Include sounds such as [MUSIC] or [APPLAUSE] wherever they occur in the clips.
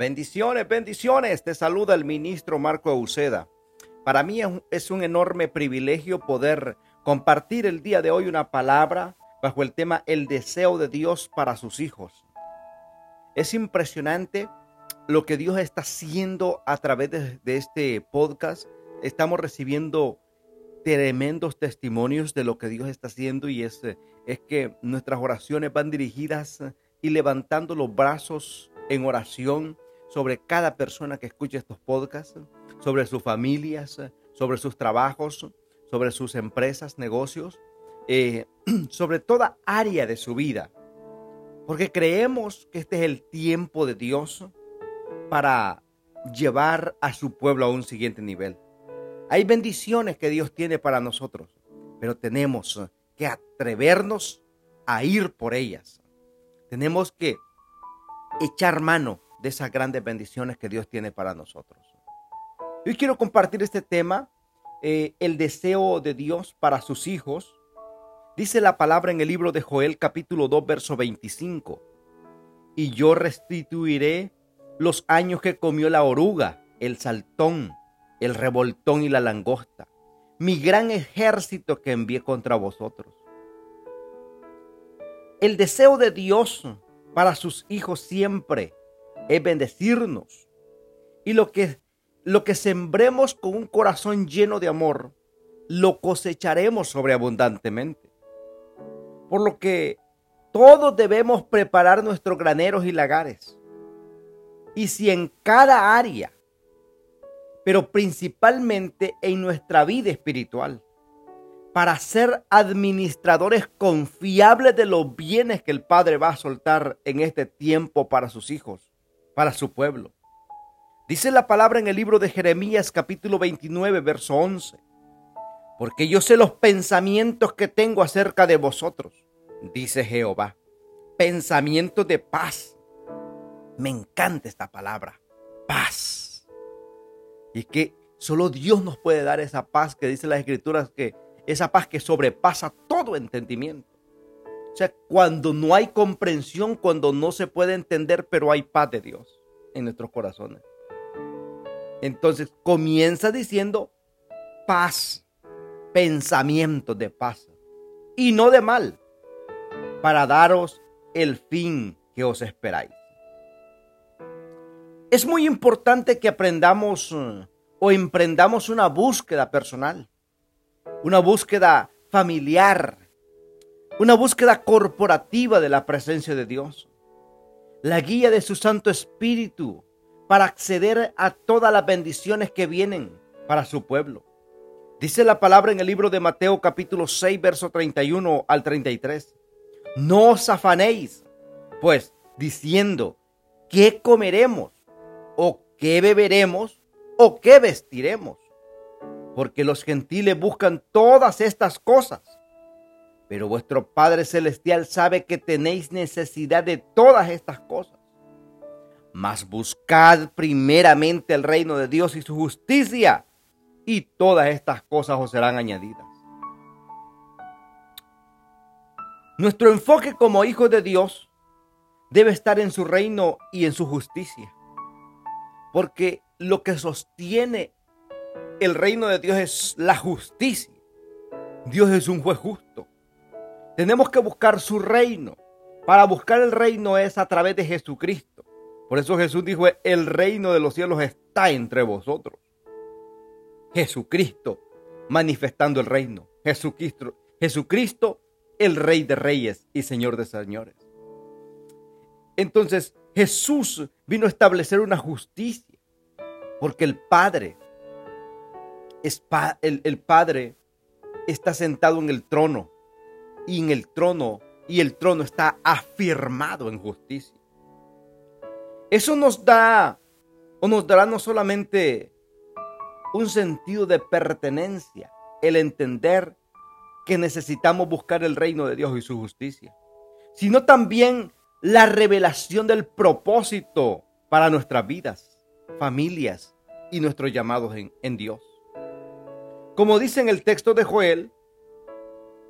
Bendiciones, bendiciones. Te saluda el ministro Marco Euseda. Para mí es un enorme privilegio poder compartir el día de hoy una palabra bajo el tema El deseo de Dios para sus hijos. Es impresionante lo que Dios está haciendo a través de, este podcast. Estamos recibiendo tremendos testimonios de lo que Dios está haciendo y es, es que nuestras oraciones van dirigidas y levantando los brazos en oración sobre cada persona que escuche estos podcasts, sobre sus familias, sobre sus trabajos, sobre sus empresas, negocios, eh, [CLEARS THROAT] sobre toda área de su vida. Porque creemos que este es el tiempo de Dios para llevar a su pueblo a un siguiente nivel. Hay bendiciones que Dios tiene para nosotros, pero tenemos que atrevernos a ir por ellas. Tenemos que echar mano de esas grandes bendiciones que Dios tiene para nosotros. Hoy quiero compartir este tema, eh, el deseo de Dios para sus hijos. Dice la palabra en el libro de Joel capítulo 2, verso 25. Y yo restituiré los años que comió la oruga, el saltón, el revoltón y la langosta, mi gran ejército que envié contra vosotros. El deseo de Dios para sus hijos siempre es bendecirnos. Y lo que, lo que sembremos con un corazón lleno de amor, lo cosecharemos sobreabundantemente. Por lo que todos debemos preparar nuestros graneros y lagares. Y si en cada área, pero principalmente en nuestra vida espiritual, para ser administradores confiables de los bienes que el Padre va a soltar en este tiempo para sus hijos, para su pueblo. Dice la palabra en el libro de Jeremías capítulo 29, verso 11. Porque yo sé los pensamientos que tengo acerca de vosotros, dice Jehová. Pensamientos de paz. Me encanta esta palabra, paz. Y que solo Dios nos puede dar esa paz que dice las escrituras que esa paz que sobrepasa todo entendimiento. Sea, cuando no hay comprensión, cuando no se puede entender, pero hay paz de Dios en nuestros corazones. Entonces comienza diciendo paz, pensamientos de paz y no de mal, para daros el fin que os esperáis. Es muy importante que aprendamos o emprendamos una búsqueda personal una búsqueda familiar, una búsqueda corporativa de la presencia de Dios, la guía de su Santo Espíritu para acceder a todas las bendiciones que vienen para su pueblo. Dice la palabra en el libro de Mateo capítulo 6, verso 31 al 33. No os afanéis, pues, diciendo, ¿qué comeremos? ¿O qué beberemos? ¿O qué vestiremos? porque los gentiles buscan todas estas cosas. Pero vuestro Padre Celestial sabe que tenéis necesidad de todas estas cosas. Mas buscad primeramente el reino de Dios y su justicia, y todas estas cosas os serán añadidas. Nuestro enfoque como hijos de Dios debe estar en su reino y en su justicia. Porque lo que sostiene el reino de Dios es la justicia. Dios es un juez justo. Tenemos que buscar su reino. Para buscar el reino es a través de Jesucristo. Por eso Jesús dijo, el reino de los cielos está entre vosotros. Jesucristo manifestando el reino. Jesucristo, Jesucristo, el rey de reyes y señor de señores. Entonces Jesús vino a establecer una justicia porque el Padre el, el Padre está sentado en el trono y en el trono y el trono está afirmado en justicia. Eso nos da o nos dará no solamente un sentido de pertenencia, el entender que necesitamos buscar el reino de Dios y su justicia, sino también la revelación del propósito para nuestras vidas, familias y nuestros llamados en, en Dios. Como dice en el texto de Joel,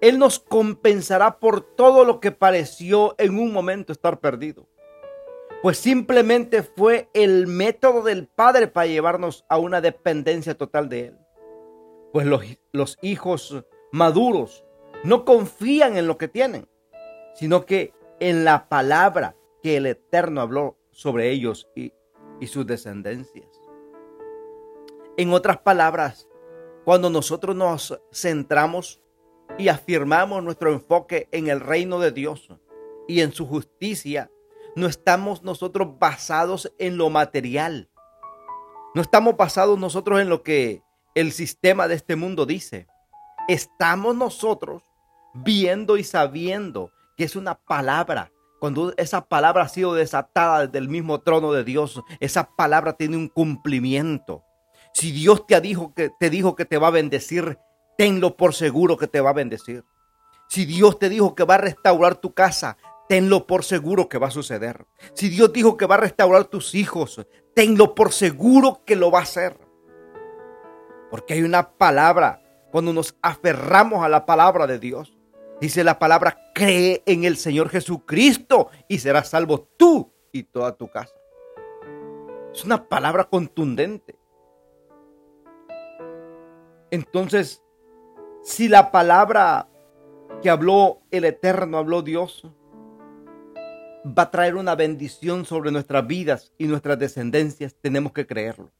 Él nos compensará por todo lo que pareció en un momento estar perdido. pues simplemente fue el método del Padre para llevarnos a una dependencia total de Él. Pues los, los hijos maduros no confían en lo que tienen, sino que en la palabra que el Eterno habló sobre ellos y, y sus descendencias. En otras palabras, cuando nosotros nos centramos y afirmamos nuestro enfoque en el reino de Dios y en su justicia, no estamos nosotros basados en lo material. No estamos basados nosotros en lo que el sistema de este mundo dice. Estamos nosotros viendo y sabiendo que es una palabra. Cuando esa palabra ha sido desatada desde el mismo trono de Dios, esa palabra tiene un cumplimiento. Si Dios te dijo que te dijo que te va a bendecir, tenlo por seguro que te va a bendecir. Si Dios te dijo que va a restaurar tu casa, tenlo por seguro que va a suceder. Si Dios dijo que va a restaurar tus hijos, tenlo por seguro que lo va a hacer. Porque hay una palabra, cuando nos aferramos a la palabra de Dios, dice la palabra, cree en el Señor Jesucristo y serás salvo tú y toda tu casa. Es una palabra contundente. Entonces, si la palabra que habló el Eterno, habló Dios, va a traer una bendición sobre nuestras vidas y nuestras descendencias, tenemos que creerlo.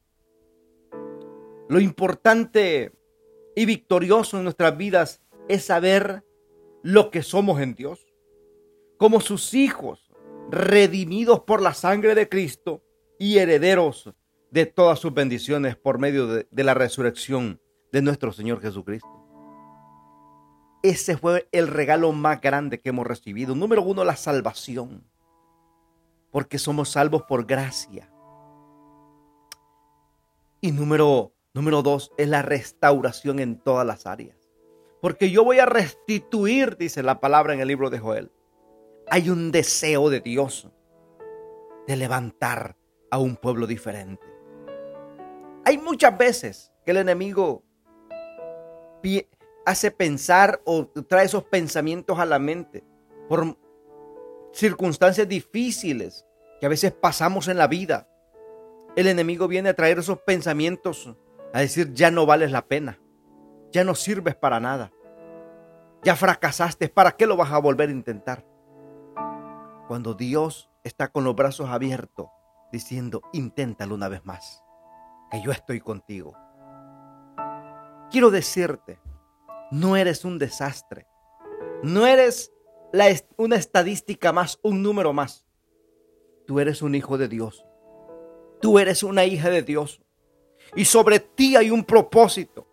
Lo importante y victorioso en nuestras vidas es saber lo que somos en Dios. Como sus hijos, redimidos por la sangre de Cristo y herederos de todas sus bendiciones por medio de, de la resurrección de nuestro Señor Jesucristo. Ese fue el regalo más grande que hemos recibido. Número uno, la salvación. Porque somos salvos por gracia. Y número, número dos, es la restauración en todas las áreas. Porque yo voy a restituir, dice la palabra en el libro de Joel. Hay un deseo de Dios de levantar a un pueblo diferente. Hay muchas veces que el enemigo hace pensar o trae esos pensamientos a la mente por circunstancias difíciles que a veces pasamos en la vida. El enemigo viene a traer esos pensamientos a decir, ya no vales la pena, ya no sirves para nada, ya fracasaste, ¿para qué lo vas a volver a intentar? Cuando Dios está con los brazos abiertos diciendo, inténtalo una vez más, que yo estoy contigo. Quiero decirte, no eres un desastre. No eres una estadística más, un número más. Tú eres un hijo de Dios. Tú eres una hija de Dios. Y sobre ti hay un propósito.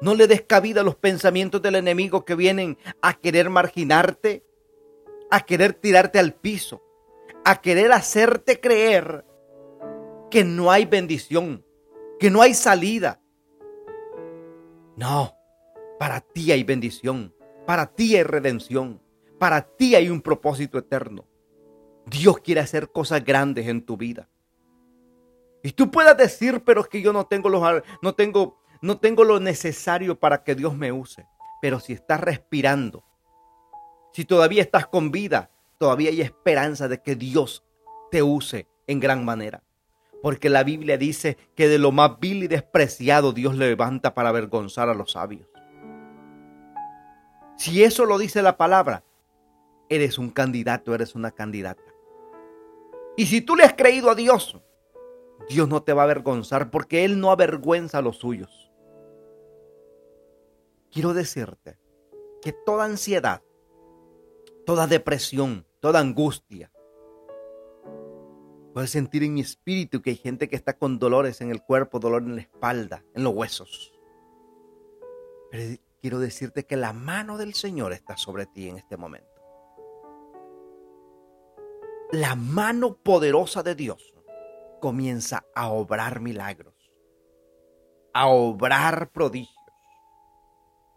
No le des cabida a los pensamientos del enemigo que vienen a querer marginarte, a querer tirarte al piso, a querer hacerte creer que no hay bendición, que no hay salida, no, para ti hay bendición, para ti hay redención, para ti hay un propósito eterno. Dios quiere hacer cosas grandes en tu vida. Y tú puedas decir, pero es que yo no tengo los no tengo no tengo lo necesario para que Dios me use. Pero si estás respirando, si todavía estás con vida, todavía hay esperanza de que Dios te use en gran manera. Porque la Biblia dice que de lo más vil y despreciado Dios levanta para avergonzar a los sabios. Si eso lo dice la palabra, eres un candidato, eres una candidata. Y si tú le has creído a Dios, Dios no te va a avergonzar porque Él no avergüenza a los suyos. Quiero decirte que toda ansiedad, toda depresión, toda angustia, Puedes sentir en mi espíritu que hay gente que está con dolores en el cuerpo, dolor en la espalda, en los huesos. Pero quiero decirte que la mano del Señor está sobre ti en este momento. La mano poderosa de Dios comienza a obrar milagros, a obrar prodigios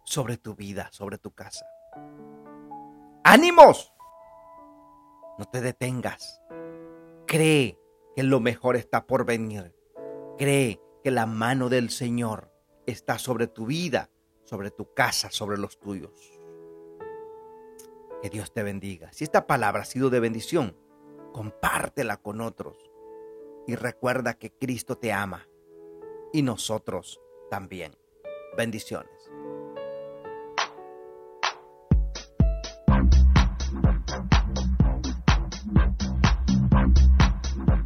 sobre tu vida, sobre tu casa. ¡Ánimos! No te detengas. Cree que lo mejor está por venir. Cree que la mano del Señor está sobre tu vida, sobre tu casa, sobre los tuyos. Que Dios te bendiga. Si esta palabra ha sido de bendición, compártela con otros. Y recuerda que Cristo te ama y nosotros también. Bendiciones.